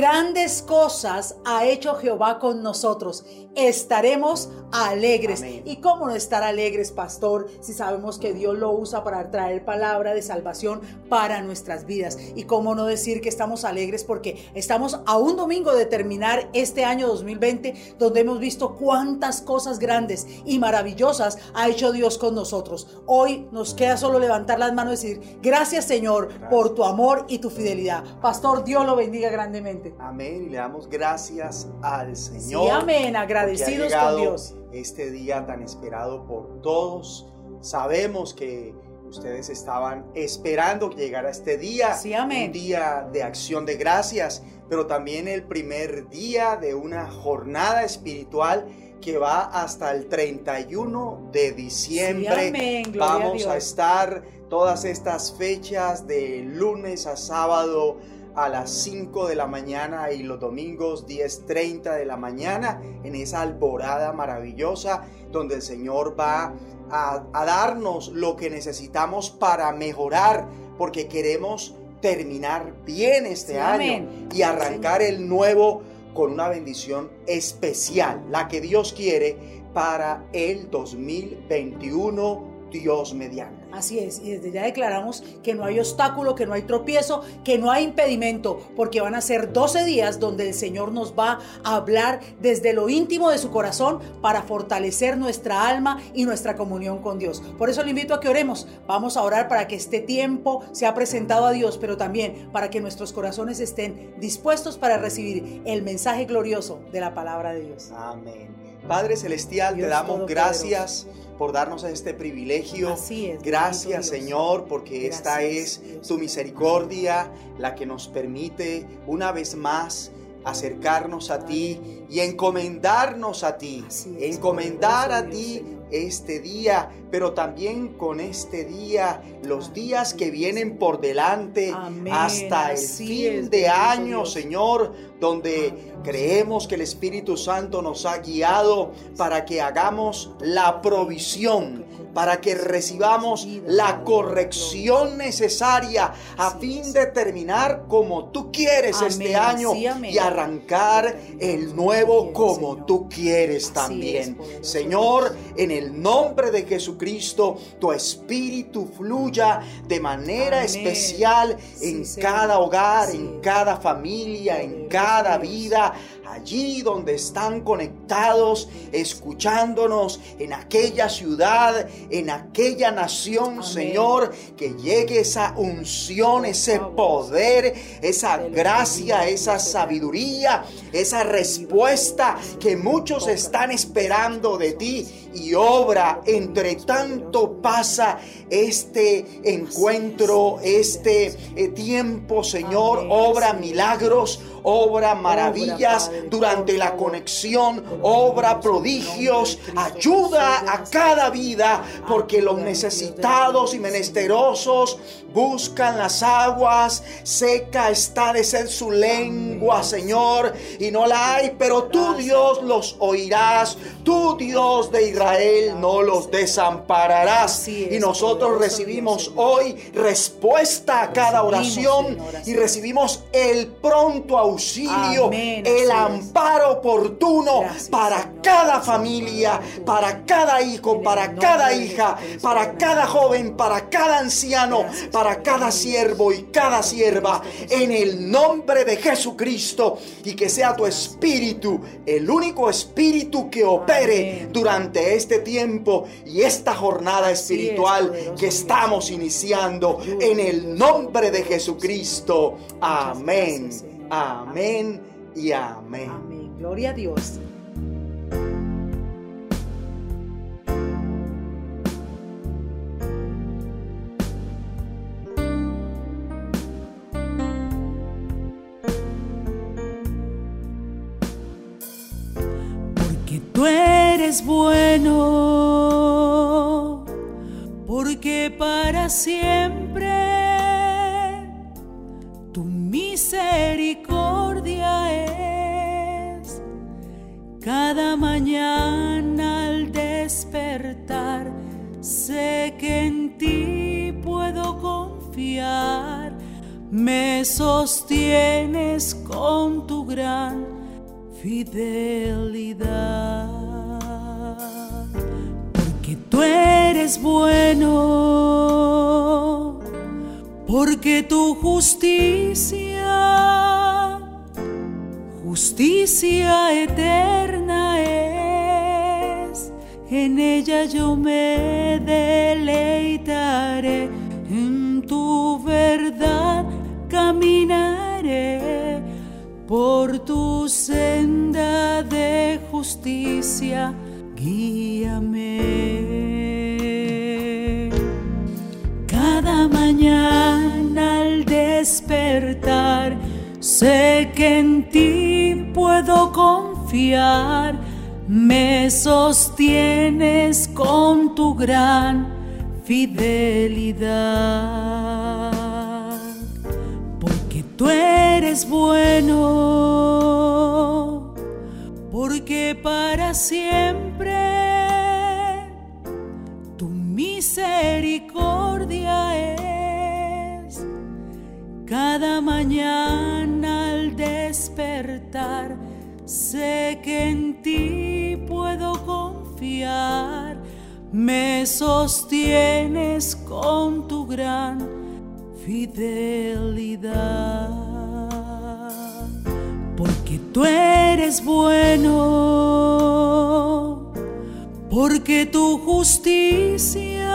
Grandes cosas ha hecho Jehová con nosotros. Estaremos alegres. Amén. ¿Y cómo no estar alegres, pastor, si sabemos que Dios lo usa para traer palabra de salvación para nuestras vidas? ¿Y cómo no decir que estamos alegres porque estamos a un domingo de terminar este año 2020 donde hemos visto cuántas cosas grandes y maravillosas ha hecho Dios con nosotros? Hoy nos queda solo levantar las manos y decir, gracias Señor por tu amor y tu fidelidad. Pastor, Dios lo bendiga grandemente. Amén. Y le damos gracias al Sí, Señor. amén, porque ha agradecidos llegado con Dios. Este día tan esperado por todos. Sabemos que ustedes estaban esperando que llegara este día. Sí, amén. Un día de acción de gracias, pero también el primer día de una jornada espiritual que va hasta el 31 de diciembre. Sí, amén, gloria a Vamos a Dios. estar todas estas fechas de lunes a sábado a las 5 de la mañana y los domingos 10.30 de la mañana en esa alborada maravillosa donde el Señor va a, a darnos lo que necesitamos para mejorar porque queremos terminar bien este Sí, año amén. y arrancar el nuevo con una bendición especial, la que Dios quiere para el 2021, Dios mediante. Así es, y desde ya declaramos que no hay obstáculo, que no hay tropiezo, que no hay impedimento, porque van a ser 12 días donde el Señor nos va a hablar desde lo íntimo de su corazón para fortalecer nuestra alma y nuestra comunión con Dios. Por eso le invito a que oremos. Vamos a orar para que este tiempo sea presentado a Dios, pero también para que nuestros corazones estén dispuestos para recibir el mensaje glorioso de la palabra de Dios. Amén. Padre Celestial, Dios te damos gracias por darnos este privilegio. Así es, Gracias. Señor, porque esta es Dios tu misericordia la que nos permite una vez más acercarnos a ti y encomendarnos a ti, es, encomendar a ti este día, pero también con este día, los días que vienen por delante Amén, hasta el así fin es, de año. Señor, donde creemos que el Espíritu Santo nos ha guiado para que hagamos la provisión, para que recibamos la corrección necesaria a fin de terminar como tú quieres Amén, este año sí, y arrancar el nuevo como tú quieres también. Señor, en el nombre de Jesucristo, tu espíritu fluya de manera Amén. especial en cada hogar, en cada familia, en Poderoso cada vida, allí donde están conectados, escuchándonos, en aquella ciudad, en aquella nación, Amén. Señor, que llegue esa unción, ese poder, esa gracia, esa sabiduría, esa respuesta que muchos están esperando de ti y obra entre tanto pasa este encuentro, este eh, tiempo, Señor, obra milagros, obra maravillas durante la conexión, obra prodigios, ayuda a cada vida, porque los necesitados y menesterosos buscan las aguas, seca está de ser su lengua. Señor, y no la hay, pero tú, Dios, los oirás, tú, Dios de Israel, no los desampararás. Y nosotros recibimos hoy respuesta a cada oración y recibimos el pronto auxilio, el es. Amparo oportuno Gracias, para Señor. cada familia, para cada hijo, para cada hija, para cada joven, para cada anciano, para cada siervo y cada sierva, en el nombre de Jesucristo y que sea tu espíritu, el único espíritu que opere durante este tiempo y esta jornada espiritual que estamos iniciando en el nombre de. Jesucristo. Amén, amén y amén. Amén. Gloria a Dios. Porque tú eres bueno, porque para siempre tu misericordia Cada mañana al despertar, sé que en ti puedo confiar. me sostienes con tu gran fidelidad. Porque tú eres bueno, porque tu justicia, justicia eterna es, en ella yo me deleitaré en tu verdad caminaré por tu senda de justicia, guíame. Cada mañana al despertar, sé que en ti puedo confiar, me sostienes con tu gran fidelidad. Tú eres bueno, porque para siempre tu misericordia Cada mañana al despertar, sé que en ti puedo confiar, me sostienes con tu gran fidelidad, porque tú eres bueno, porque tu justicia,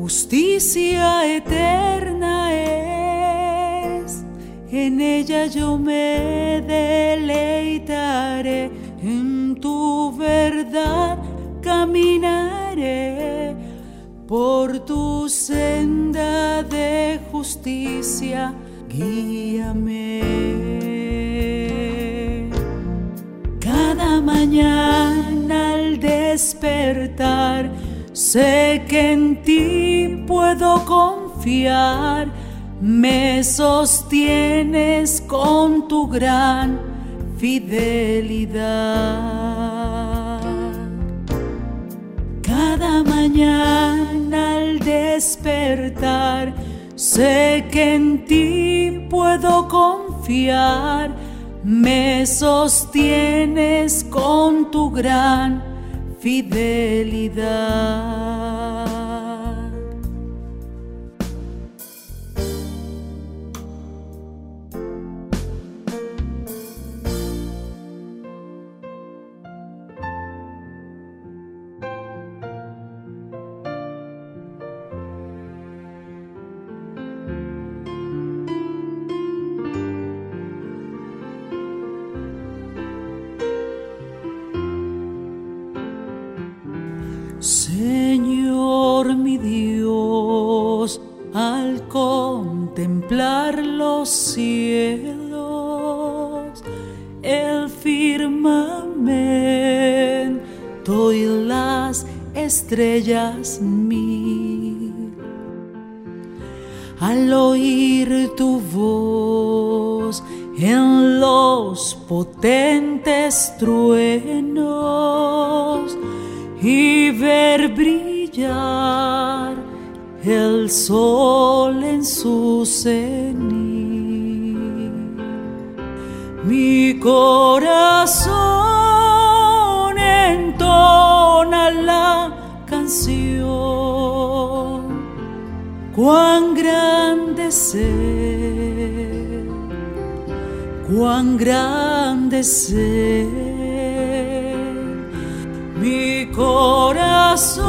justicia eterna es, en ella yo me deleitaré, en tu verdad caminaré por tu senda de justicia, guíame. Cada mañana al despertar, sé que en ti puedo confiar, me sostienes con tu gran fidelidad. Cada mañana al despertar, sé que en ti puedo confiar, me sostienes con tu gran fidelidad. Potentes truenos, y ver brillar el sol en su cenit. Mi corazón entona la canción, cuán grande ser, cuán grande ser mi corazón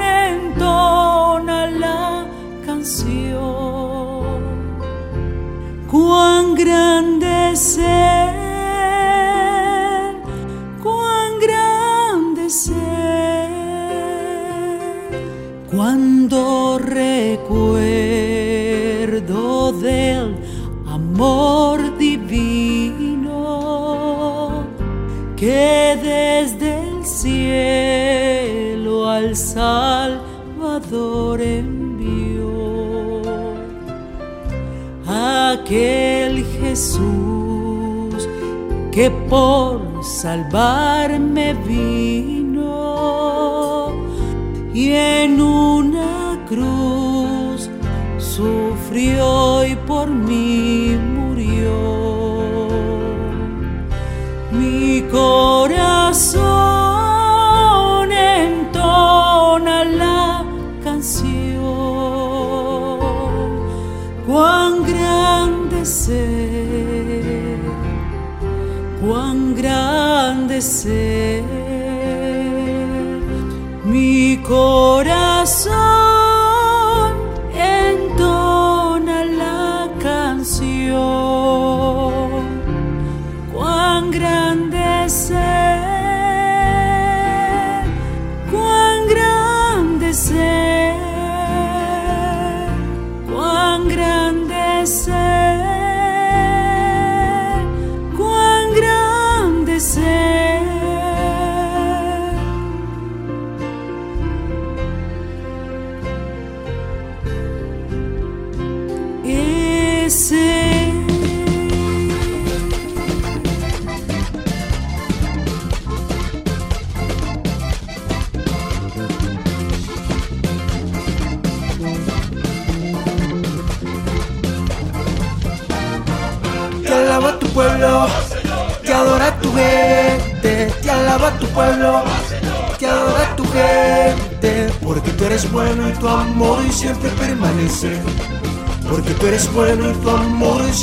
entona la canción. Cuán grande ser, cuán grande ser. Cuando recuerdo del amor Salvador envió. Aquel Jesús que por salvarme vino y en una cruz sufrió y por mí murió. Mi corazón grande ser. Mi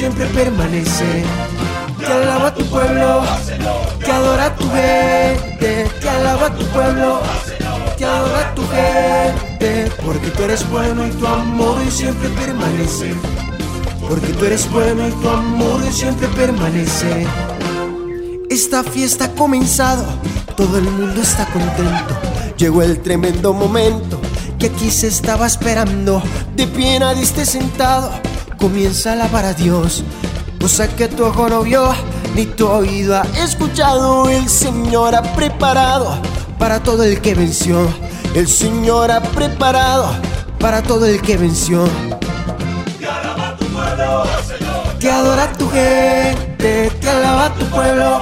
siempre permanece. Te alaba tu pueblo, te adora tu gente, te alaba tu pueblo, te adora tu gente, porque tú eres bueno y tu amor siempre permanece. Porque tú eres bueno y tu amor siempre permanece. Esta fiesta ha comenzado, todo el mundo está contento. Llegó el tremendo momento que aquí se estaba esperando. De pie nadie esté sentado, comienza a alabar a Dios. Cosa que tu ojo no vio, ni tu oído ha escuchado. El Señor ha preparado para todo el que venció. El Señor ha preparado para todo el que venció. Te adora tu gente, te alaba tu pueblo.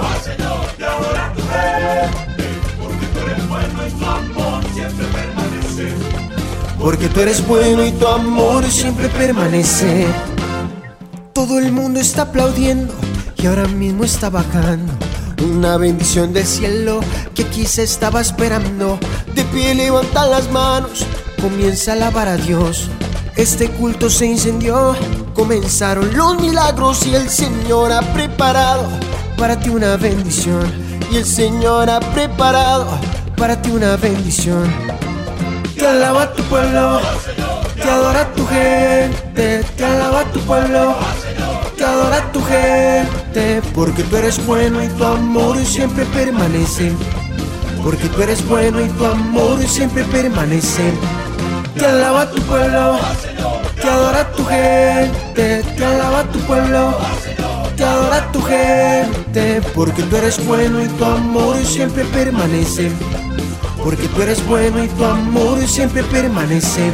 Porque tú eres bueno y tu amor siempre permanece. Todo el mundo está aplaudiendo y ahora mismo está bajando. Una bendición del cielo que aquí se estaba esperando. De pie levanta las manos, comienza a alabar a Dios. Este culto se incendió, comenzaron los milagros y el Señor ha preparado para ti una bendición. Y el Señor ha preparado para ti una bendición. Te alaba tu pueblo, te adora tu gente, te alaba tu pueblo, te adora tu gente, porque tú eres bueno y tu amor siempre permanece. Porque tú eres bueno y tu amor siempre permanece. Te alaba tu pueblo, te adora tu gente, te alaba tu pueblo, te adora tu gente, porque tú eres bueno y tu amor siempre permanece. Porque tú eres bueno y tu amor siempre permanece.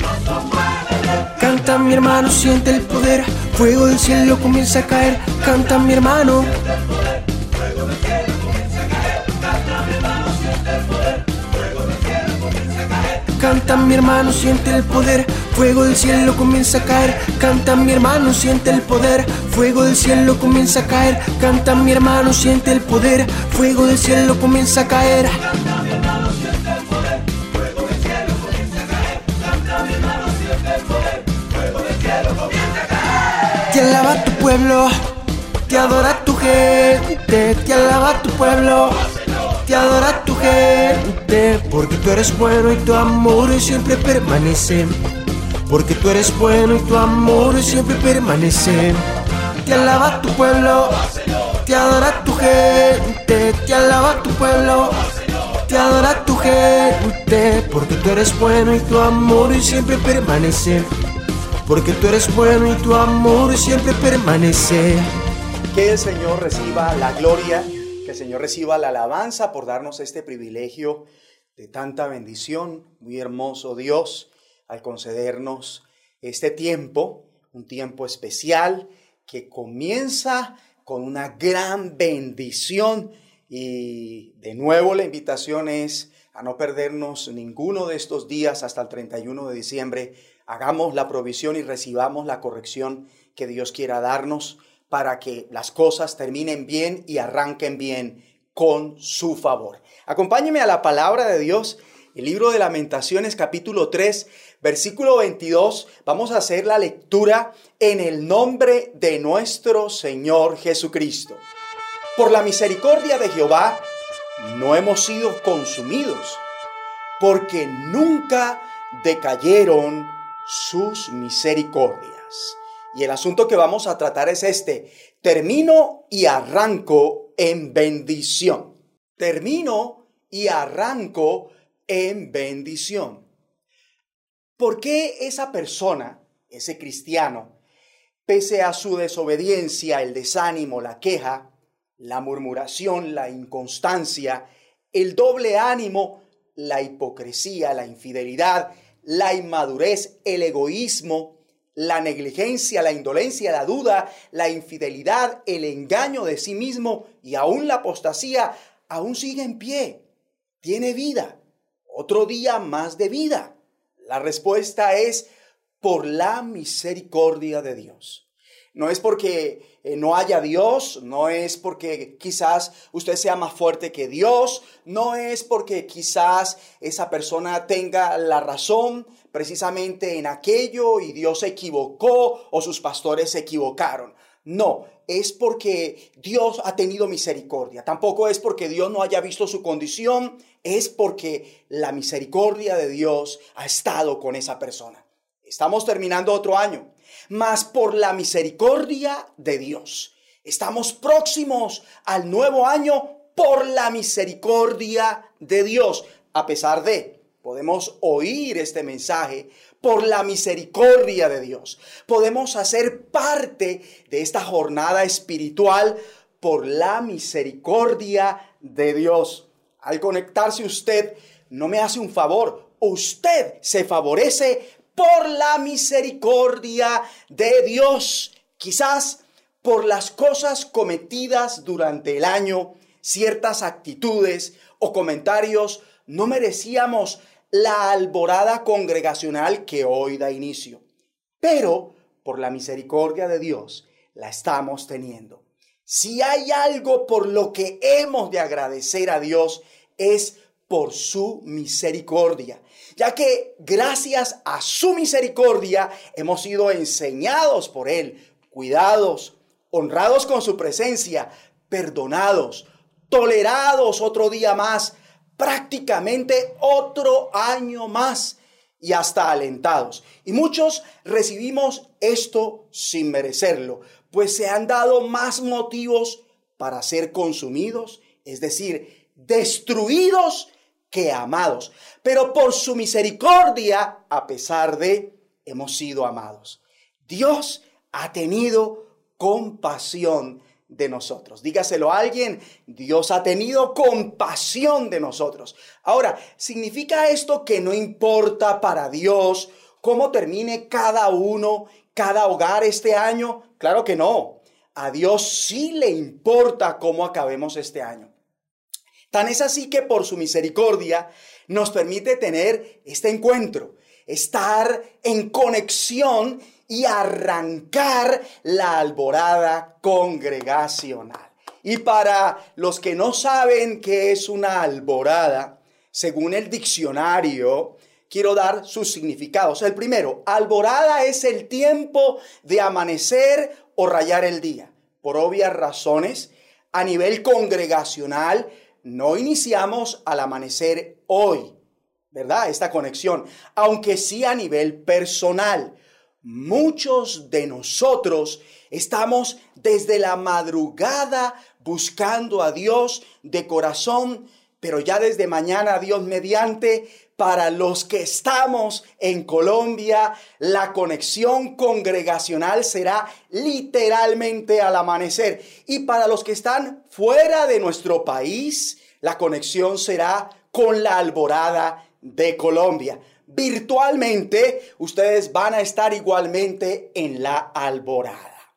Canta mi hermano, siente el poder. Fuego del cielo comienza a caer. Canta mi hermano. Canta mi hermano, siente el poder. Fuego del cielo comienza a caer. Canta mi hermano, siente el poder. Fuego del cielo comienza a caer. Canta mi hermano, siente el poder. Fuego del cielo comienza a caer. Te alaba tu pueblo, te adora tu gente, te alaba tu pueblo, te adora tu gente, porque tú eres bueno y tu amor siempre permanece. Porque tú eres bueno y tu amor siempre permanece. Te alaba tu pueblo, te adora tu gente, te alaba tu pueblo, te adora tu gente, porque tú eres bueno y tu amor siempre permanece. Porque tú eres bueno y tu amor siempre permanece. Que el Señor reciba la gloria, que el Señor reciba la alabanza por darnos este privilegio de tanta bendición. Muy hermoso Dios al concedernos este tiempo, un tiempo especial que comienza con una gran bendición. Y de nuevo la invitación es a no perdernos ninguno de estos días hasta el 31 de diciembre. Hagamos la provisión y recibamos la corrección que Dios quiera darnos para que las cosas terminen bien y arranquen bien con su favor. Acompáñeme a la palabra de Dios, el libro de lamentaciones capítulo 3, versículo 22. Vamos a hacer la lectura en el nombre de nuestro Señor Jesucristo. Por la misericordia de Jehová, no hemos sido consumidos, porque nunca decayeron sus misericordias. Y el asunto que vamos a tratar es este. Termino y arranco en bendición. Termino y arranco en bendición. ¿Por qué esa persona, ese cristiano, pese a su desobediencia, el desánimo, la queja, la murmuración, la inconstancia, el doble ánimo, la hipocresía, la infidelidad, la inmadurez, el egoísmo, la negligencia, la indolencia, la duda, la infidelidad, el engaño de sí mismo y aún la apostasía, aún sigue en pie. Tiene vida. Otro día más de vida. La respuesta es por la misericordia de Dios. No es porque eh, no haya Dios, no es porque quizás usted sea más fuerte que Dios, no es porque quizás esa persona tenga la razón precisamente en aquello y Dios se equivocó o sus pastores se equivocaron. No, es porque Dios ha tenido misericordia. Tampoco es porque Dios no haya visto su condición, es porque la misericordia de Dios ha estado con esa persona. Estamos terminando otro año mas por la misericordia de Dios. Estamos próximos al nuevo año por la misericordia de Dios. A pesar de, podemos oír este mensaje por la misericordia de Dios. Podemos hacer parte de esta jornada espiritual por la misericordia de Dios. Al conectarse usted, no me hace un favor, usted se favorece por la misericordia de Dios. Quizás por las cosas cometidas durante el año, ciertas actitudes o comentarios, no merecíamos la alborada congregacional que hoy da inicio. Pero por la misericordia de Dios la estamos teniendo. Si hay algo por lo que hemos de agradecer a Dios es por su misericordia, ya que gracias a su misericordia hemos sido enseñados por Él, cuidados, honrados con su presencia, perdonados, tolerados otro día más, prácticamente otro año más y hasta alentados. Y muchos recibimos esto sin merecerlo, pues se han dado más motivos para ser consumidos, es decir, destruidos que amados. Pero por su misericordia, a pesar de, hemos sido amados. Dios ha tenido compasión de nosotros. Dígaselo a alguien, Dios ha tenido compasión de nosotros. Ahora, ¿significa esto que no importa para Dios cómo termine cada uno, cada hogar este año? Claro que no. A Dios sí le importa cómo acabemos este año. Tan es así que por su misericordia nos permite tener este encuentro, estar en conexión y arrancar la alborada congregacional. Y para los que no saben qué es una alborada, según el diccionario, quiero dar sus significados. El primero, alborada es el tiempo de amanecer o rayar el día. Por obvias razones, a nivel congregacional, no iniciamos al amanecer hoy, ¿verdad? Esta conexión, aunque sí a nivel personal. Muchos de nosotros estamos desde la madrugada buscando a Dios de corazón, pero ya desde mañana, Dios mediante, para los que estamos en Colombia, la conexión congregacional será literalmente al amanecer. Y para los que están fuera de nuestro país, la conexión será con la alborada de Colombia. Virtualmente, ustedes van a estar igualmente en la alborada.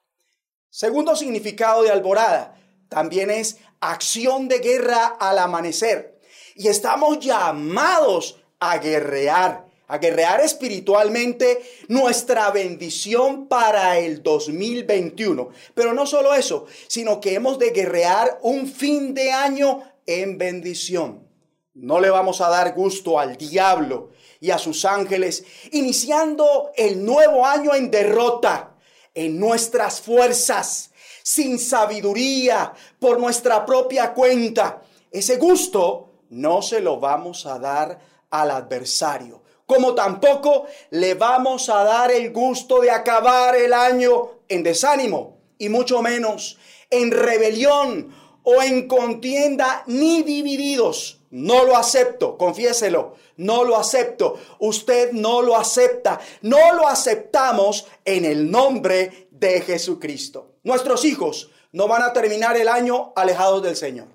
Segundo significado de alborada, también es acción de guerra al amanecer. Y estamos llamados a guerrear, a guerrear espiritualmente nuestra bendición para el 2021. Pero no solo eso, sino que hemos de guerrear un fin de año en bendición. No le vamos a dar gusto al diablo y a sus ángeles, iniciando el nuevo año en derrota, en nuestras fuerzas, sin sabiduría, por nuestra propia cuenta. Ese gusto no se lo vamos a dar al adversario, como tampoco le vamos a dar el gusto de acabar el año en desánimo y mucho menos en rebelión o en contienda ni divididos. No lo acepto, confiéselo, no lo acepto. Usted no lo acepta. No lo aceptamos en el nombre de Jesucristo. Nuestros hijos no van a terminar el año alejados del Señor,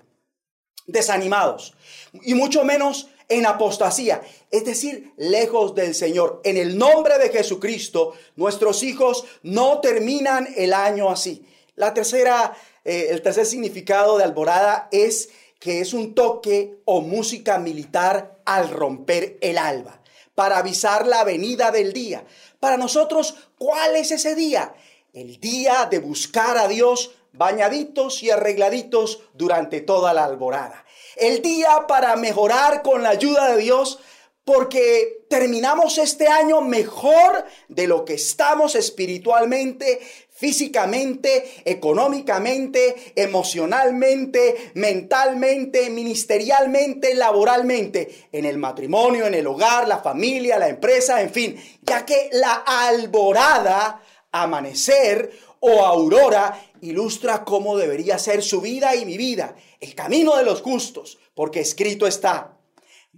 desanimados, y mucho menos en apostasía, es decir, lejos del Señor. En el nombre de Jesucristo, nuestros hijos no terminan el año así. La tercera, eh, el tercer significado de alborada es que es un toque o música militar al romper el alba, para avisar la venida del día. Para nosotros, ¿cuál es ese día? el día de buscar a Dios bañaditos y arregladitos durante toda la alborada. El día para mejorar con la ayuda de Dios porque terminamos este año mejor de lo que estamos espiritualmente, físicamente, económicamente, emocionalmente, mentalmente, ministerialmente, laboralmente, en el matrimonio, en el hogar, la familia, la empresa, en fin, ya que la alborada amanecer o aurora ilustra cómo debería ser su vida y mi vida, el camino de los justos, porque escrito está,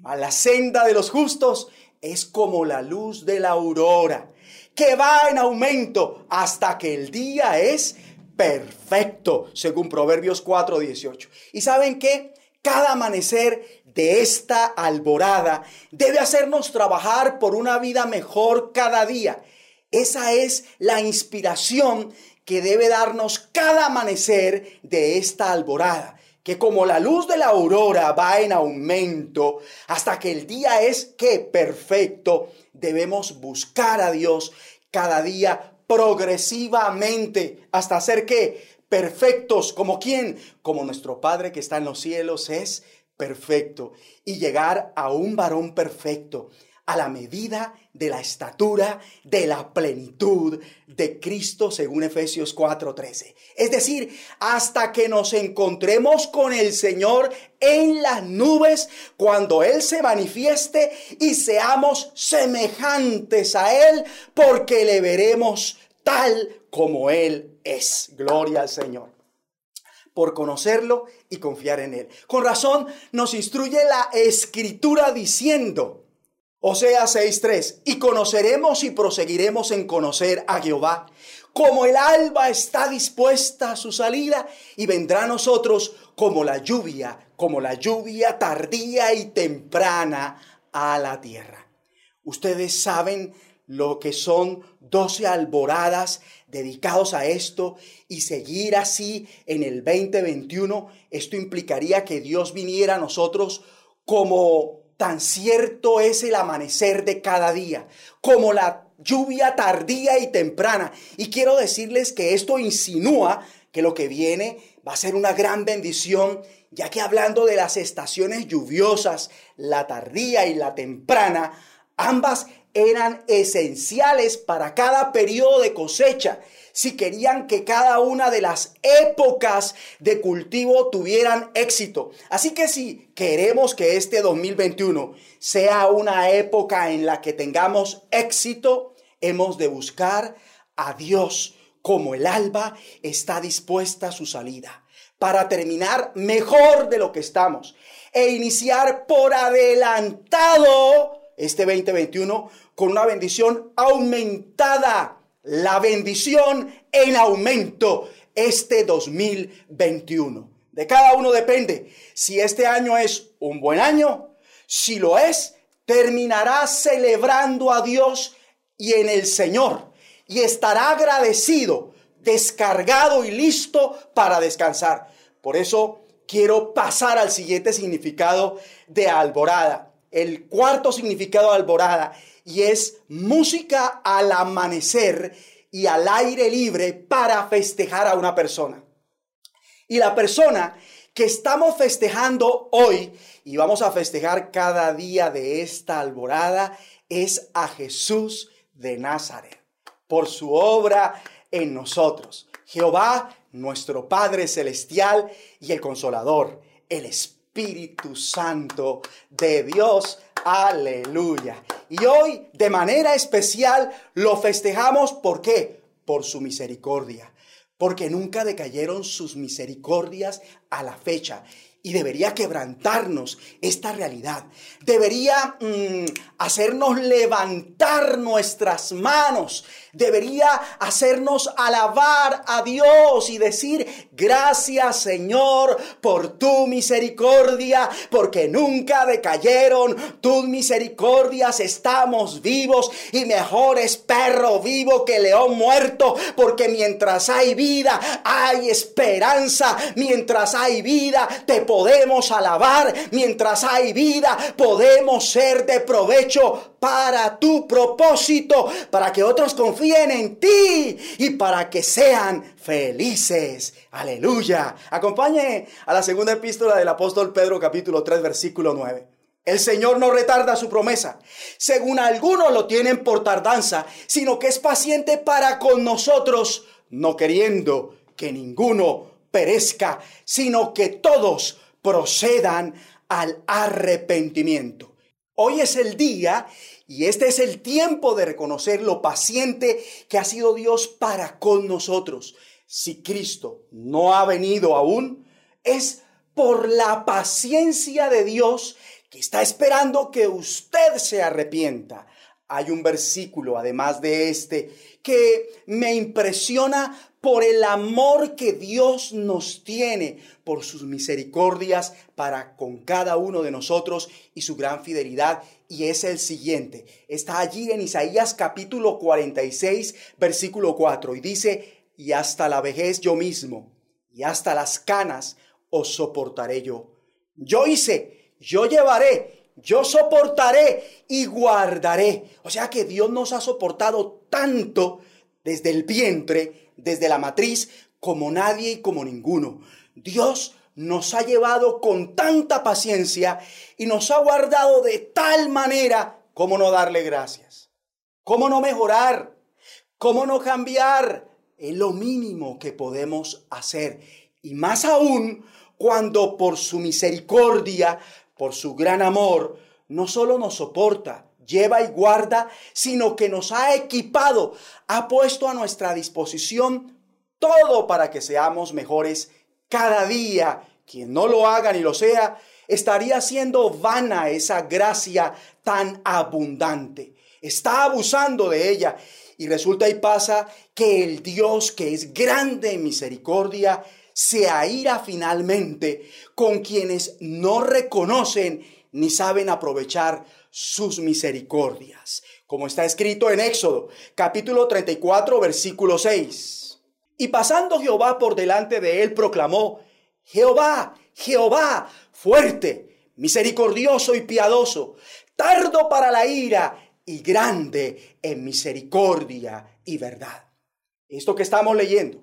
la senda de los justos es como la luz de la aurora, que va en aumento hasta que el día es perfecto, según Proverbios 4:18. ¿Y saben qué? Cada amanecer de esta alborada debe hacernos trabajar por una vida mejor cada día esa es la inspiración que debe darnos cada amanecer de esta alborada, que como la luz de la aurora va en aumento hasta que el día es que perfecto, debemos buscar a Dios cada día progresivamente hasta ser que perfectos, como quien, como nuestro Padre que está en los cielos es perfecto y llegar a un varón perfecto a la medida de la estatura de la plenitud de Cristo según Efesios 4:13. Es decir, hasta que nos encontremos con el Señor en las nubes cuando Él se manifieste y seamos semejantes a Él porque le veremos tal como Él es. Gloria al Señor por conocerlo y confiar en Él. Con razón nos instruye la escritura diciendo, Osea 6:3, y conoceremos y proseguiremos en conocer a Jehová, como el alba está dispuesta a su salida, y vendrá a nosotros como la lluvia, como la lluvia tardía y temprana a la tierra. Ustedes saben lo que son doce alboradas dedicados a esto y seguir así en el 2021, esto implicaría que Dios viniera a nosotros como Tan cierto es el amanecer de cada día, como la lluvia tardía y temprana. Y quiero decirles que esto insinúa que lo que viene va a ser una gran bendición, ya que hablando de las estaciones lluviosas, la tardía y la temprana, ambas eran esenciales para cada periodo de cosecha si querían que cada una de las épocas de cultivo tuvieran éxito. Así que si queremos que este 2021 sea una época en la que tengamos éxito, hemos de buscar a Dios como el alba está dispuesta a su salida para terminar mejor de lo que estamos e iniciar por adelantado este 2021 con una bendición aumentada. La bendición en aumento este 2021. De cada uno depende si este año es un buen año. Si lo es, terminará celebrando a Dios y en el Señor y estará agradecido, descargado y listo para descansar. Por eso quiero pasar al siguiente significado de alborada. El cuarto significado de alborada y es música al amanecer y al aire libre para festejar a una persona. Y la persona que estamos festejando hoy y vamos a festejar cada día de esta alborada es a Jesús de Nazaret por su obra en nosotros. Jehová, nuestro Padre Celestial y el Consolador, el Espíritu Santo de Dios. Aleluya. Y hoy, de manera especial, lo festejamos. ¿Por qué? Por su misericordia. Porque nunca decayeron sus misericordias a la fecha y debería quebrantarnos esta realidad. Debería mm, hacernos levantar nuestras manos. Debería hacernos alabar a Dios y decir, gracias Señor por tu misericordia, porque nunca decayeron tus misericordias. Estamos vivos y mejor es perro vivo que león muerto, porque mientras hay vida, hay esperanza. Mientras hay vida, te podemos alabar. Mientras hay vida, podemos ser de provecho para tu propósito, para que otros confíen en ti y para que sean felices. Aleluya. Acompañe a la segunda epístola del apóstol Pedro capítulo 3 versículo 9. El Señor no retarda su promesa, según algunos lo tienen por tardanza, sino que es paciente para con nosotros, no queriendo que ninguno perezca, sino que todos procedan al arrepentimiento. Hoy es el día y este es el tiempo de reconocer lo paciente que ha sido Dios para con nosotros. Si Cristo no ha venido aún, es por la paciencia de Dios que está esperando que usted se arrepienta. Hay un versículo, además de este, que me impresiona por el amor que Dios nos tiene, por sus misericordias para con cada uno de nosotros y su gran fidelidad. Y es el siguiente. Está allí en Isaías capítulo 46, versículo 4. Y dice, y hasta la vejez yo mismo, y hasta las canas os soportaré yo. Yo hice, yo llevaré, yo soportaré y guardaré. O sea que Dios nos ha soportado tanto desde el vientre desde la matriz como nadie y como ninguno. Dios nos ha llevado con tanta paciencia y nos ha guardado de tal manera como no darle gracias. ¿Cómo no mejorar? ¿Cómo no cambiar? Es lo mínimo que podemos hacer. Y más aún cuando por su misericordia, por su gran amor, no solo nos soporta, lleva y guarda, sino que nos ha equipado, ha puesto a nuestra disposición todo para que seamos mejores cada día. Quien no lo haga ni lo sea, estaría haciendo vana esa gracia tan abundante. Está abusando de ella. Y resulta y pasa que el Dios que es grande en misericordia se aira finalmente con quienes no reconocen ni saben aprovechar sus misericordias, como está escrito en Éxodo, capítulo 34, versículo 6. Y pasando Jehová por delante de él, proclamó, Jehová, Jehová, fuerte, misericordioso y piadoso, tardo para la ira y grande en misericordia y verdad. Esto que estamos leyendo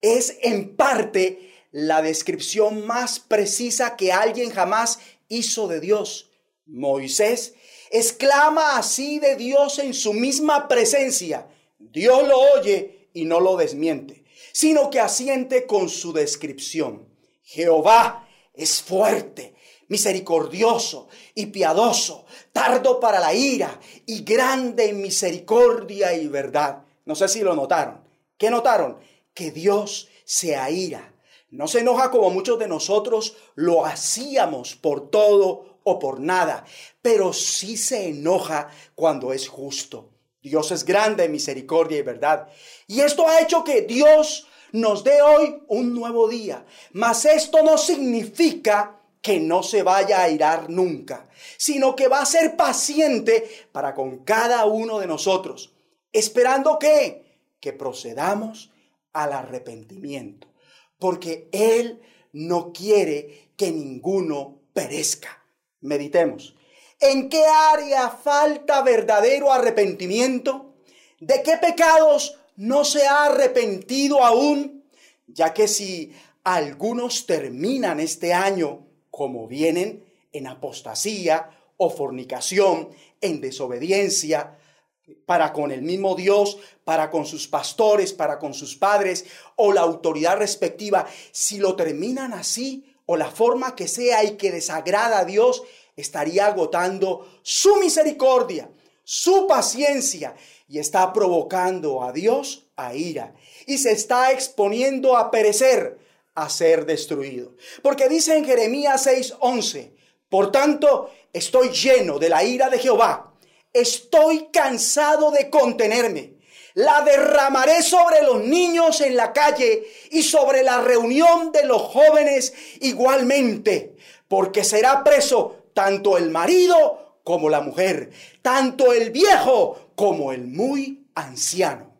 es en parte la descripción más precisa que alguien jamás hizo de Dios. Moisés exclama así de Dios en su misma presencia. Dios lo oye y no lo desmiente, sino que asiente con su descripción. Jehová es fuerte, misericordioso y piadoso, tardo para la ira y grande en misericordia y verdad. No sé si lo notaron. ¿Qué notaron? Que Dios se aira. No se enoja como muchos de nosotros lo hacíamos por todo o por nada, pero sí se enoja cuando es justo. Dios es grande en misericordia y verdad. Y esto ha hecho que Dios nos dé hoy un nuevo día. Mas esto no significa que no se vaya a irar nunca, sino que va a ser paciente para con cada uno de nosotros, esperando que, que procedamos al arrepentimiento, porque Él no quiere que ninguno perezca. Meditemos. ¿En qué área falta verdadero arrepentimiento? ¿De qué pecados no se ha arrepentido aún? Ya que si algunos terminan este año como vienen en apostasía o fornicación, en desobediencia, para con el mismo Dios, para con sus pastores, para con sus padres o la autoridad respectiva, si lo terminan así o la forma que sea y que desagrada a Dios, estaría agotando su misericordia, su paciencia y está provocando a Dios a ira y se está exponiendo a perecer, a ser destruido. Porque dice en Jeremías 6:11, por tanto, estoy lleno de la ira de Jehová, estoy cansado de contenerme. La derramaré sobre los niños en la calle y sobre la reunión de los jóvenes igualmente, porque será preso tanto el marido como la mujer, tanto el viejo como el muy anciano.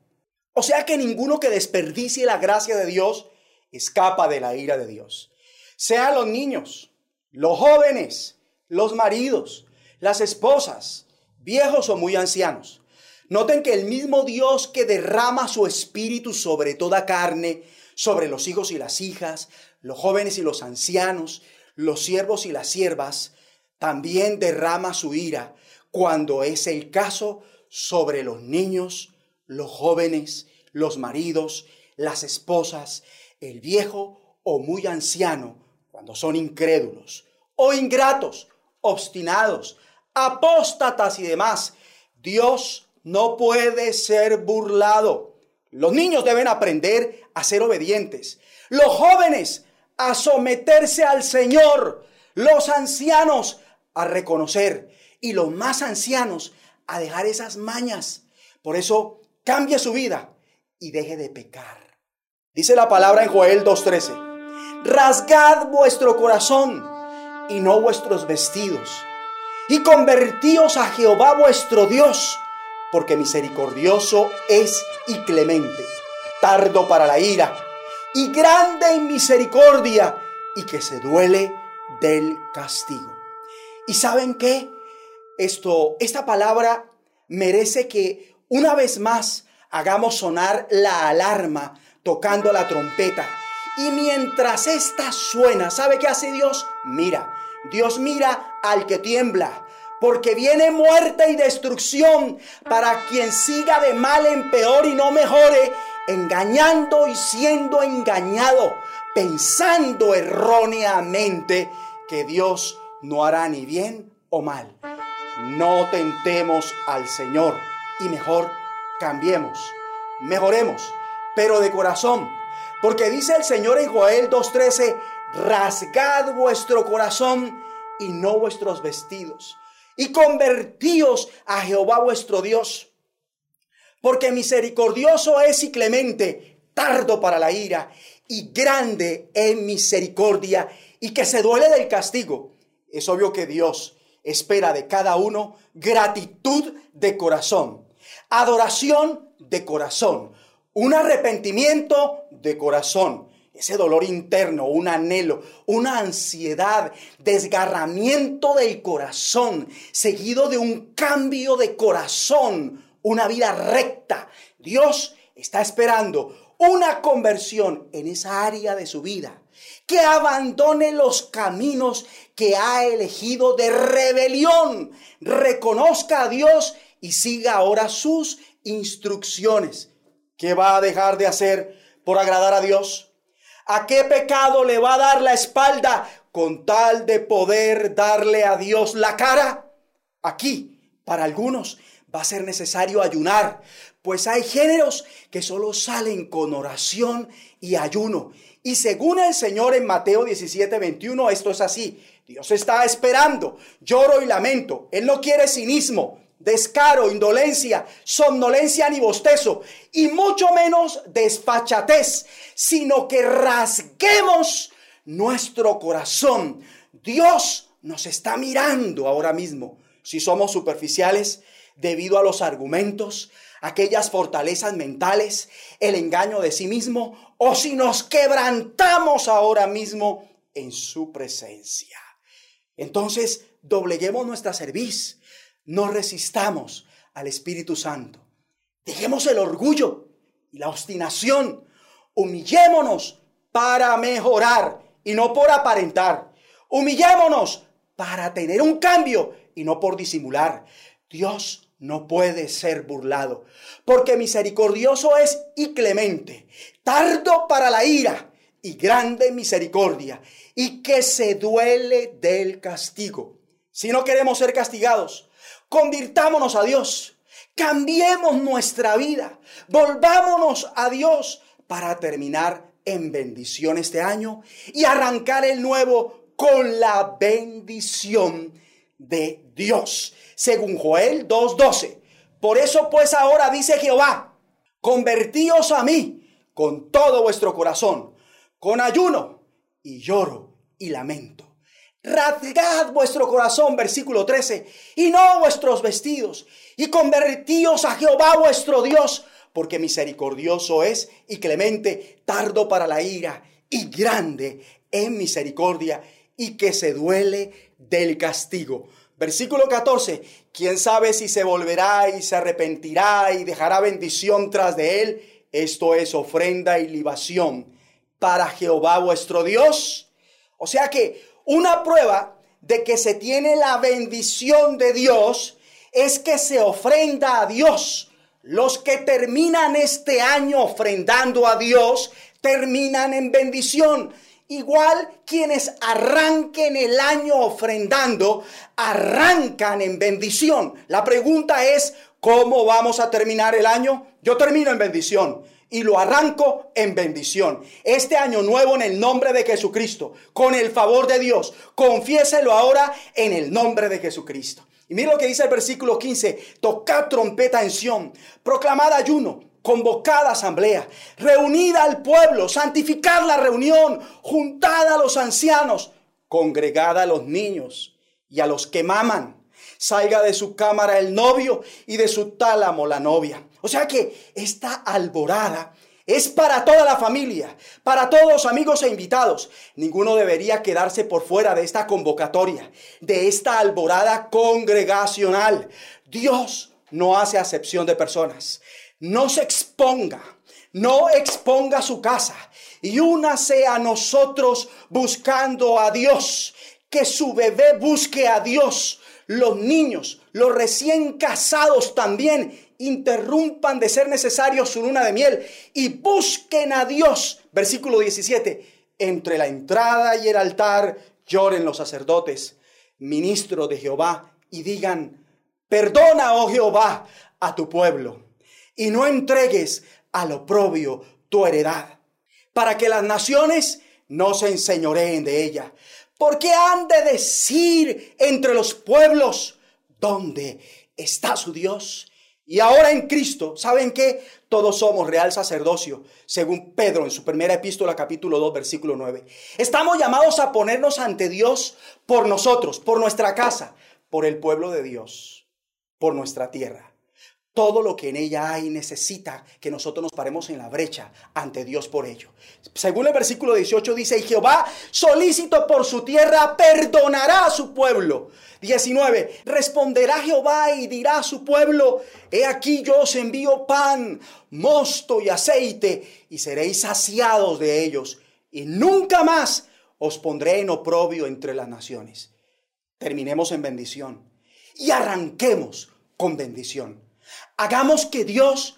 O sea que ninguno que desperdicie la gracia de Dios escapa de la ira de Dios. Sean los niños, los jóvenes, los maridos, las esposas, viejos o muy ancianos. Noten que el mismo Dios que derrama su espíritu sobre toda carne, sobre los hijos y las hijas, los jóvenes y los ancianos, los siervos y las siervas, también derrama su ira cuando es el caso sobre los niños, los jóvenes, los maridos, las esposas, el viejo o muy anciano, cuando son incrédulos o ingratos, obstinados, apóstatas y demás. Dios no puede ser burlado. Los niños deben aprender a ser obedientes. Los jóvenes a someterse al Señor. Los ancianos a reconocer y los más ancianos a dejar esas mañas. Por eso cambie su vida y deje de pecar. Dice la palabra en Joel 2.13, rasgad vuestro corazón y no vuestros vestidos, y convertíos a Jehová vuestro Dios, porque misericordioso es y clemente, tardo para la ira, y grande en misericordia, y que se duele del castigo. ¿Y saben qué? Esto, esta palabra merece que una vez más hagamos sonar la alarma tocando la trompeta. Y mientras esta suena, ¿sabe qué hace Dios? Mira, Dios mira al que tiembla. Porque viene muerte y destrucción para quien siga de mal en peor y no mejore, engañando y siendo engañado, pensando erróneamente que Dios no hará ni bien o mal. No tentemos al Señor y mejor cambiemos, mejoremos, pero de corazón. Porque dice el Señor en Joel 2.13, rasgad vuestro corazón y no vuestros vestidos, y convertíos a Jehová vuestro Dios. Porque misericordioso es y clemente, tardo para la ira, y grande en misericordia, y que se duele del castigo es obvio que Dios espera de cada uno gratitud de corazón, adoración de corazón, un arrepentimiento de corazón, ese dolor interno, un anhelo, una ansiedad, desgarramiento del corazón, seguido de un cambio de corazón, una vida recta. Dios está esperando una conversión en esa área de su vida que abandone los caminos que ha elegido de rebelión, reconozca a Dios y siga ahora sus instrucciones. ¿Qué va a dejar de hacer por agradar a Dios? ¿A qué pecado le va a dar la espalda con tal de poder darle a Dios la cara? Aquí, para algunos, va a ser necesario ayunar, pues hay géneros que solo salen con oración y ayuno. Y según el Señor en Mateo 17, 21, esto es así. Dios está esperando, lloro y lamento. Él no quiere cinismo, descaro, indolencia, somnolencia ni bostezo, y mucho menos desfachatez, sino que rasguemos nuestro corazón. Dios nos está mirando ahora mismo. Si somos superficiales debido a los argumentos, aquellas fortalezas mentales, el engaño de sí mismo, o si nos quebrantamos ahora mismo en su presencia. Entonces, dobleguemos nuestra cerviz, no resistamos al Espíritu Santo. Dejemos el orgullo y la obstinación, humillémonos para mejorar y no por aparentar. Humillémonos para tener un cambio y no por disimular. Dios no puede ser burlado, porque misericordioso es y clemente, tardo para la ira y grande misericordia, y que se duele del castigo. Si no queremos ser castigados, convirtámonos a Dios, cambiemos nuestra vida, volvámonos a Dios para terminar en bendición este año y arrancar el nuevo con la bendición de Dios. Según Joel 2.12. Por eso pues ahora dice Jehová, convertíos a mí con todo vuestro corazón, con ayuno y lloro y lamento. Rasgad vuestro corazón, versículo 13, y no vuestros vestidos, y convertíos a Jehová vuestro Dios, porque misericordioso es y clemente, tardo para la ira y grande en misericordia y que se duele del castigo. Versículo 14, ¿quién sabe si se volverá y se arrepentirá y dejará bendición tras de él? Esto es ofrenda y libación para Jehová vuestro Dios. O sea que una prueba de que se tiene la bendición de Dios es que se ofrenda a Dios. Los que terminan este año ofrendando a Dios terminan en bendición. Igual quienes arranquen el año ofrendando, arrancan en bendición. La pregunta es, ¿cómo vamos a terminar el año? Yo termino en bendición y lo arranco en bendición. Este año nuevo en el nombre de Jesucristo, con el favor de Dios, confiéselo ahora en el nombre de Jesucristo. Y mira lo que dice el versículo 15, tocad trompeta en Sión, proclamad ayuno, convocada asamblea, reunida al pueblo, santificar la reunión, juntada a los ancianos, congregada a los niños y a los que maman. Salga de su cámara el novio y de su tálamo la novia. O sea que esta alborada es para toda la familia, para todos los amigos e invitados. Ninguno debería quedarse por fuera de esta convocatoria, de esta alborada congregacional. Dios no hace acepción de personas. No se exponga, no exponga su casa y únase a nosotros buscando a Dios. Que su bebé busque a Dios. Los niños, los recién casados también interrumpan de ser necesario su luna de miel y busquen a Dios. Versículo 17. Entre la entrada y el altar lloren los sacerdotes, ministros de Jehová, y digan, perdona, oh Jehová, a tu pueblo, y no entregues al oprobio tu heredad, para que las naciones no se enseñoreen de ella. Porque han de decir entre los pueblos, ¿dónde está su Dios? Y ahora en Cristo, ¿saben qué? Todos somos real sacerdocio, según Pedro en su primera epístola capítulo 2 versículo 9. Estamos llamados a ponernos ante Dios por nosotros, por nuestra casa, por el pueblo de Dios, por nuestra tierra. Todo lo que en ella hay necesita que nosotros nos paremos en la brecha ante Dios por ello. Según el versículo 18 dice, y Jehová solícito por su tierra perdonará a su pueblo. 19, responderá Jehová y dirá a su pueblo, he aquí yo os envío pan, mosto y aceite, y seréis saciados de ellos, y nunca más os pondré en oprobio entre las naciones. Terminemos en bendición y arranquemos con bendición. Hagamos que Dios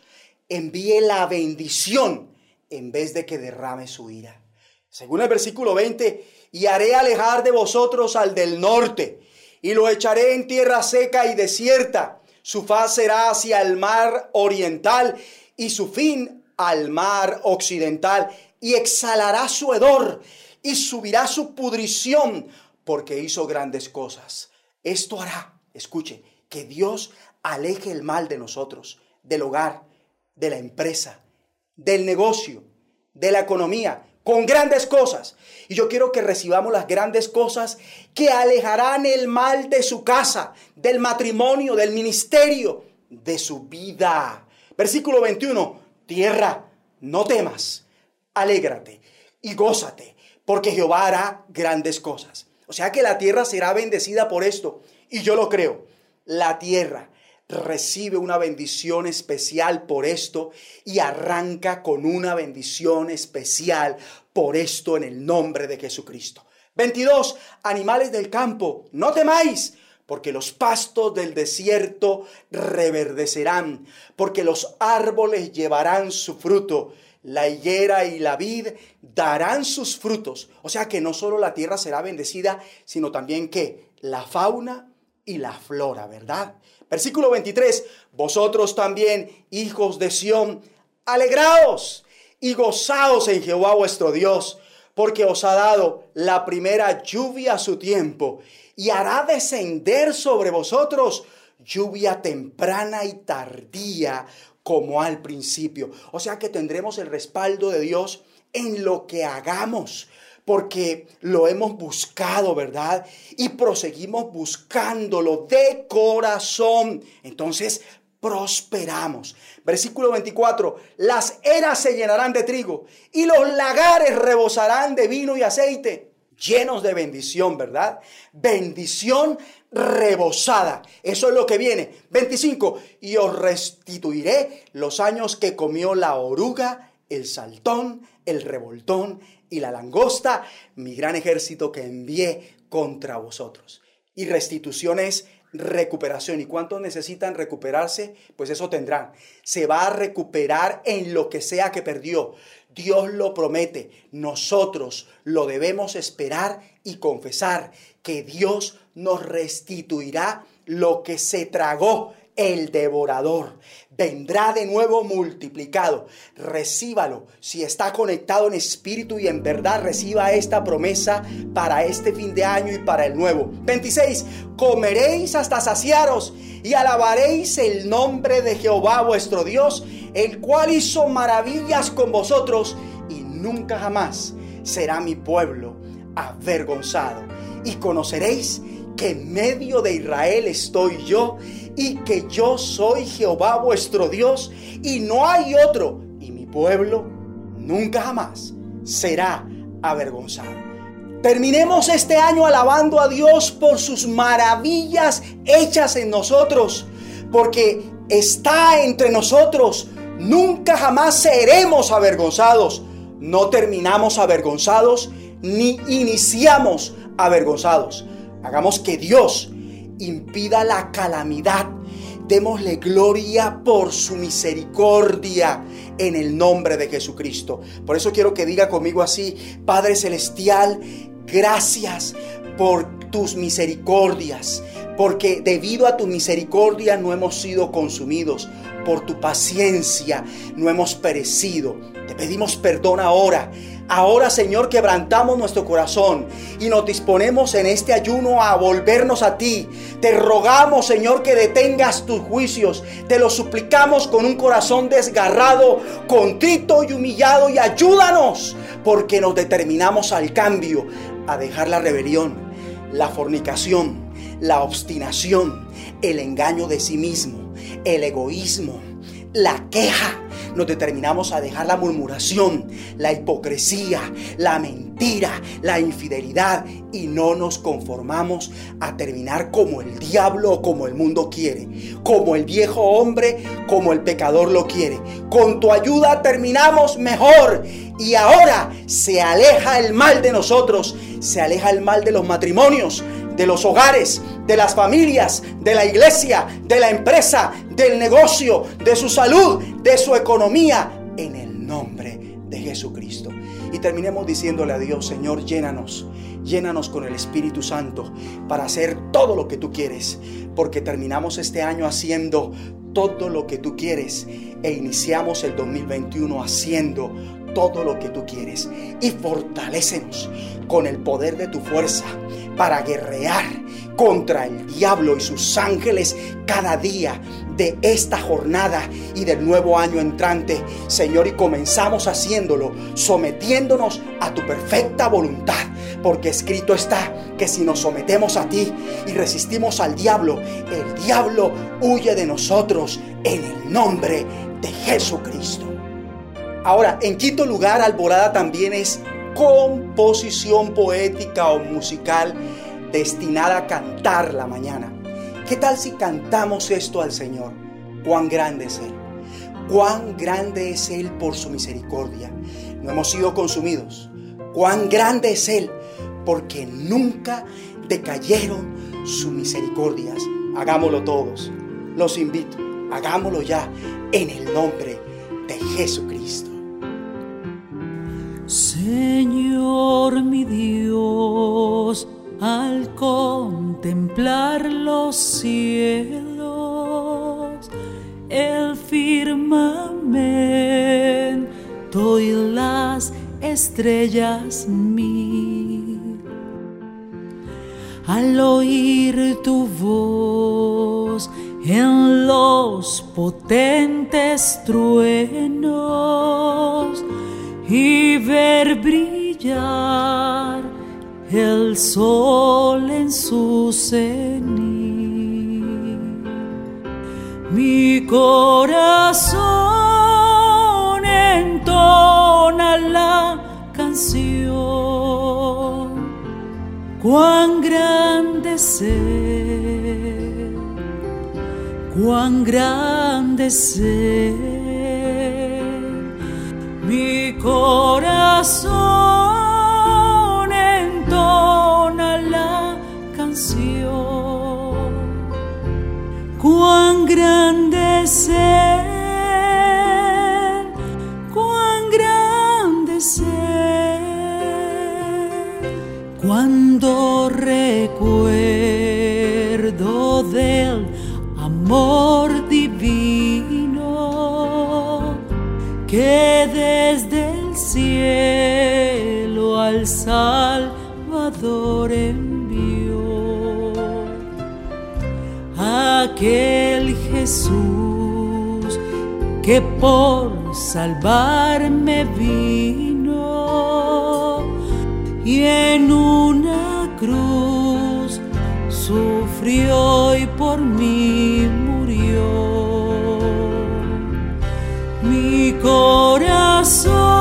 envíe la bendición en vez de que derrame su ira. Según el versículo 20, y haré alejar de vosotros al del norte, y lo echaré en tierra seca y desierta, Su faz será hacia el mar oriental y su fin al mar occidental. Y exhalará su hedor y subirá su pudrición porque hizo grandes cosas. Esto hará, escuche, que Dios aleje el mal de nosotros, del hogar, de la empresa, del negocio, de la economía, con grandes cosas. Y yo quiero que recibamos las grandes cosas que alejarán el mal de su casa, del matrimonio, del ministerio, de su vida. Versículo 21, tierra, no temas, alégrate y gózate, porque Jehová hará grandes cosas. O sea que la tierra será bendecida por esto. Y yo lo creo. La tierra recibe una bendición especial por esto y arranca con una bendición especial por esto en el nombre de Jesucristo. 22. Animales del campo, no temáis, porque los pastos del desierto reverdecerán, porque los árboles llevarán su fruto, la higuera y la vid darán sus frutos. O sea que no solo la tierra será bendecida, sino también que la fauna y la flora, ¿verdad? Versículo 23, vosotros también, hijos de Sión, alegraos y gozaos en Jehová vuestro Dios, porque os ha dado la primera lluvia a su tiempo y hará descender sobre vosotros lluvia temprana y tardía como al principio. O sea que tendremos el respaldo de Dios en lo que hagamos porque lo hemos buscado, ¿verdad? Y proseguimos buscándolo de corazón. Entonces prosperamos. Versículo 24, las eras se llenarán de trigo y los lagares rebosarán de vino y aceite, llenos de bendición, ¿verdad? Bendición rebosada. Eso es lo que viene. 25, y os restituiré los años que comió la oruga, el saltón, el revoltón y la langosta, mi gran ejército que envié contra vosotros. Y restitución es recuperación. ¿Y cuántos necesitan recuperarse? Pues eso tendrán. Se va a recuperar en lo que sea que perdió. Dios lo promete. Nosotros lo debemos esperar y confesar que Dios nos restituirá lo que se tragó el devorador. Vendrá de nuevo multiplicado. Recíbalo. Si está conectado en espíritu y en verdad, reciba esta promesa para este fin de año y para el nuevo. 26. Comeréis hasta saciaros y alabaréis el nombre de Jehová vuestro Dios, el cual hizo maravillas con vosotros y nunca jamás será mi pueblo avergonzado. Y conoceréis que en medio de Israel estoy yo y que yo soy Jehová vuestro Dios y no hay otro. Y mi pueblo nunca jamás será avergonzado. Terminemos este año alabando a Dios por sus maravillas hechas en nosotros, porque está entre nosotros. Nunca jamás seremos avergonzados. No terminamos avergonzados ni iniciamos avergonzados. Hagamos que Dios impida la calamidad. Démosle gloria por su misericordia en el nombre de Jesucristo. Por eso quiero que diga conmigo así, Padre Celestial, gracias por tus misericordias, porque debido a tu misericordia no hemos sido consumidos, por tu paciencia no hemos perecido. Te pedimos perdón ahora Ahora, Señor, quebrantamos nuestro corazón y nos disponemos en este ayuno a volvernos a ti. Te rogamos, Señor, que detengas tus juicios. Te lo suplicamos con un corazón desgarrado, contrito y humillado y ayúdanos, porque nos determinamos al cambio, a dejar la rebelión, la fornicación, la obstinación, el engaño de sí mismo, el egoísmo, la queja nos determinamos a dejar la murmuración, la hipocresía, la mentira, la infidelidad y no nos conformamos a terminar como el diablo o como el mundo quiere, como el viejo hombre, como el pecador lo quiere. Con tu ayuda terminamos mejor y ahora se aleja el mal de nosotros, se aleja el mal de los matrimonios, de los hogares, de las familias, de la iglesia, de la empresa, del negocio, de su salud, de su economía, en el nombre de Jesucristo. y terminemos diciéndole a Dios, Señor, llénanos, llénanos con el Espíritu Santo para hacer todo lo que tú quieres, porque terminamos este año haciendo todo lo que tú quieres e iniciamos el 2021 haciendo todo lo que tú quieres y fortalécenos con el poder de tu fuerza para guerrear contra el diablo y sus ángeles cada día de esta jornada y del nuevo año entrante, Señor, y comenzamos haciéndolo sometiéndonos a tu perfecta voluntad, porque escrito está que si nos sometemos a ti y resistimos al diablo, el diablo huye de nosotros en el nombre de Jesucristo. Ahora, en quinto lugar, Alborada también es composición poética o musical destinada a cantar la mañana. ¿Qué tal si cantamos esto al Señor? Cuán grande es Él. Cuán grande es Él por su misericordia. No hemos sido consumidos. Cuán grande es Él porque nunca decayeron sus misericordias. Hagámoslo todos. Los invito. Hagámoslo ya en el nombre de Jesucristo. Señor mi Dios, al contemplar los cielos, el firmamento y las estrellas mil, al oír tu voz en los potentes truenos y ver brillar el sol en su cenit. Mi corazón entona la canción, cuán grande Él, cuán grande es. Mi corazón al Salvador envió. Aquel Jesús que por salvarme vino y en una cruz sufrió y por mí murió mi corazón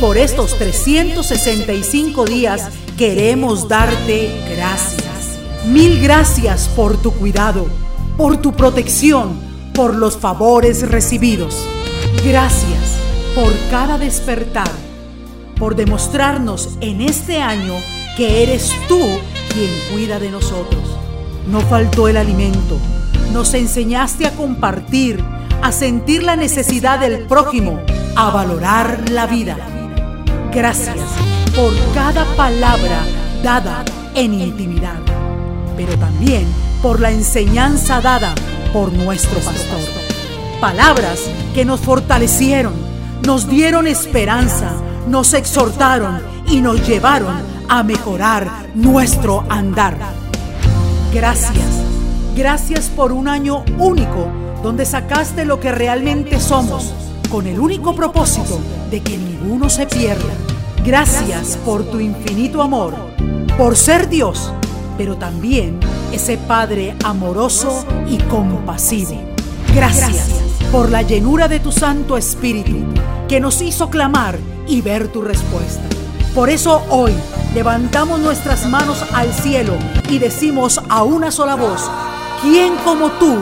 por estos 365 días queremos darte gracias. Mil gracias por tu cuidado, por tu protección, por los favores recibidos. Gracias por cada despertar, por demostrarnos en este año que eres tú quien cuida de nosotros. No faltó el alimento, nos enseñaste a compartir, a sentir la necesidad del prójimo, a valorar la vida. Gracias por cada palabra dada en intimidad, pero también por la enseñanza dada por nuestro pastor. Palabras que nos fortalecieron, nos dieron esperanza, nos exhortaron y nos llevaron a mejorar nuestro andar. Gracias, gracias por un año único donde sacaste lo que realmente somos con el único propósito de que ninguno se pierda. Gracias por tu infinito amor, por ser Dios, pero también ese Padre amoroso y compasivo. Gracias por la llenura de tu Santo Espíritu que nos hizo clamar y ver tu respuesta. Por eso hoy levantamos nuestras manos al cielo y decimos a una sola voz, ¿quién como tú,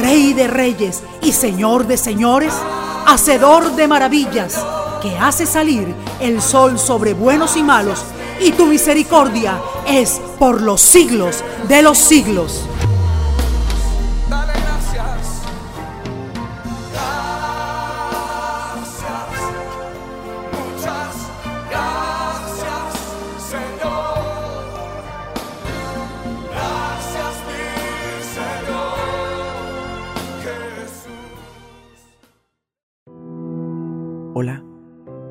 Rey de Reyes y Señor de Señores? Hacedor de maravillas, que hace salir el sol sobre buenos y malos, y tu misericordia es por los siglos de los siglos.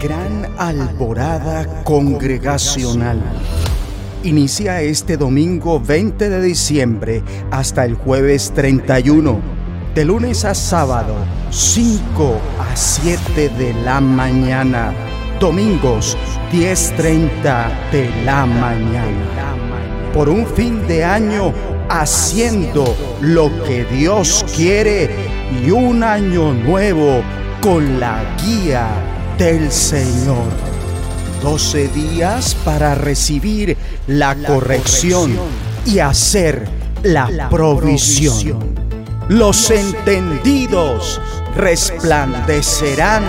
Gran Alborada Congregacional. Inicia este domingo 20 de diciembre hasta el jueves 31, de lunes a sábado, 5 a 7 de la mañana, domingos 10.30 de la mañana. Por un fin de año haciendo lo que Dios quiere y un año nuevo con la guía del Señor. 12 días para recibir la corrección y hacer la provisión. Los entendidos resplandecerán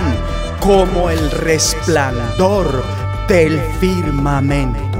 como el resplandor del firmamento.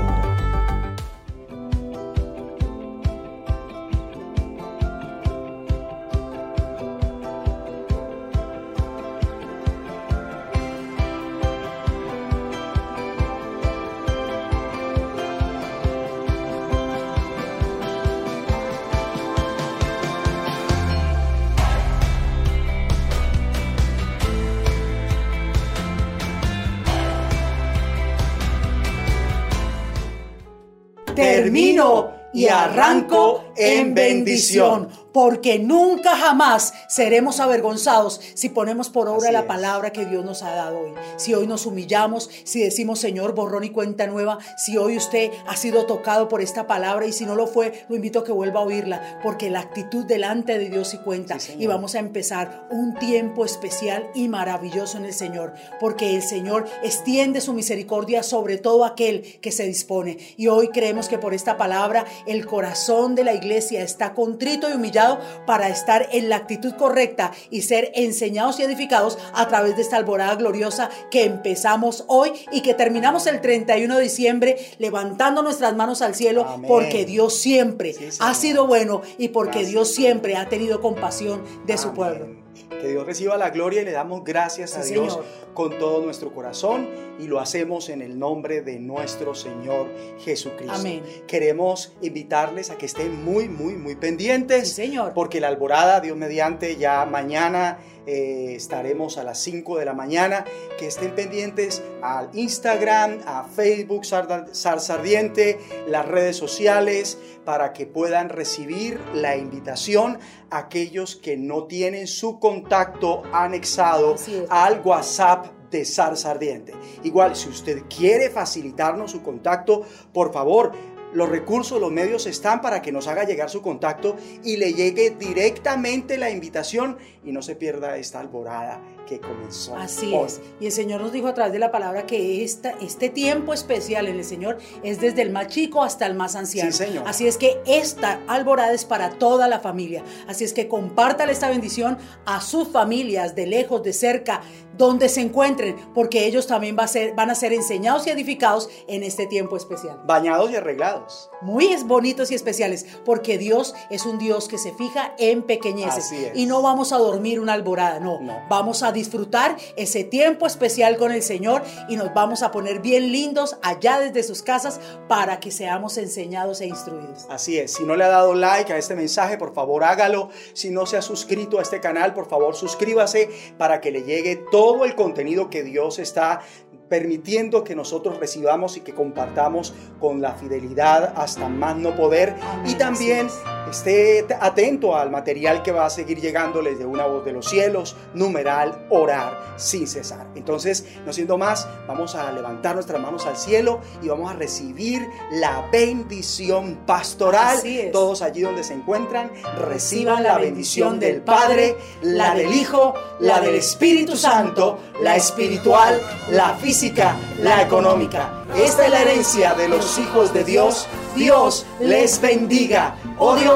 Bendición, porque nunca jamás seremos avergonzados si ponemos por obra Así la es. palabra que Dios nos ha dado hoy. Si hoy nos humillamos, si decimos Señor, borrón y cuenta nueva, si hoy usted ha sido tocado por esta palabra y si no lo fue, lo invito a que vuelva a oírla, porque la actitud delante de Dios sí cuenta. Sí, y vamos a empezar un tiempo especial y maravilloso en el Señor, porque el Señor extiende su misericordia sobre todo aquel que se dispone. Y hoy creemos que por esta palabra el corazón de la iglesia está contrito y humillado para estar en la actitud correcta y ser enseñados y edificados a través de esta alborada gloriosa que empezamos hoy y que terminamos el 31 de diciembre levantando nuestras manos al cielo Amén. porque Dios siempre Sí, ha sido bueno y porque Gracias. Dios siempre ha tenido compasión de su pueblo. Que Dios reciba la gloria y le damos gracias Sí, a Dios Señor. con todo nuestro corazón y lo hacemos en el nombre de nuestro Señor Jesucristo. Amén. Queremos invitarles a que estén muy, muy, muy pendientes. Sí, Señor. Porque la alborada, Dios mediante, ya mañana eh, estaremos a las 5 de la mañana. Que estén pendientes al Instagram, a Facebook, Sar Zarza Ardiente, las redes sociales, para que puedan recibir la invitación a aquellos que no tienen su contacto anexado al WhatsApp de Zarza Ardiente. Igual, si usted quiere facilitarnos su contacto, por favor, los recursos, los medios están para que nos haga llegar su contacto y le llegue directamente la invitación y no se pierda esta alborada que comenzó. Así hoy. es. Y el Señor nos dijo a través de la palabra que esta, este tiempo especial en el Señor es desde el más chico hasta el más anciano. Sí, Señor. Así es que esta alborada es para toda la familia. Así es que compártale esta bendición a sus familias, de lejos, de cerca, donde se encuentren, porque ellos también va a ser, van a ser enseñados y edificados en este tiempo especial. Bañados y arreglados. Muy bonitos y especiales, porque Dios es un Dios que se fija en pequeñeces. Así es. Y no vamos a dormir una alborada, no. No. Vamos a disfrutar ese tiempo especial con el Señor y nos vamos a poner bien lindos allá desde sus casas para que seamos enseñados e instruidos. Así es, si no le ha dado like a este mensaje, por favor hágalo. Si no se ha suscrito a este canal, por favor suscríbase para que le llegue todo el contenido que Dios está permitiendo que nosotros recibamos y que compartamos con la fidelidad hasta más no poder. Y también esté atento al material que va a seguir llegándoles de una voz de los cielos, numeral, orar sin cesar. Entonces, no siendo más, vamos a levantar nuestras manos al cielo y vamos a recibir la bendición pastoral. Todos allí donde se encuentran, reciban la bendición del Padre, la del Hijo, la del Espíritu Santo, la espiritual, la física, la económica. Esta es la herencia de los hijos de Dios. Dios les bendiga. Oh Dios,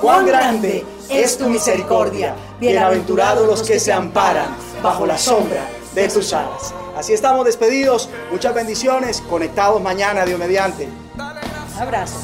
Cuán grande es tu misericordia. Bienaventurados los que se amparan bajo la sombra de tus alas. Así estamos despedidos. Muchas bendiciones. Conectados mañana, Dios mediante. Abrazo.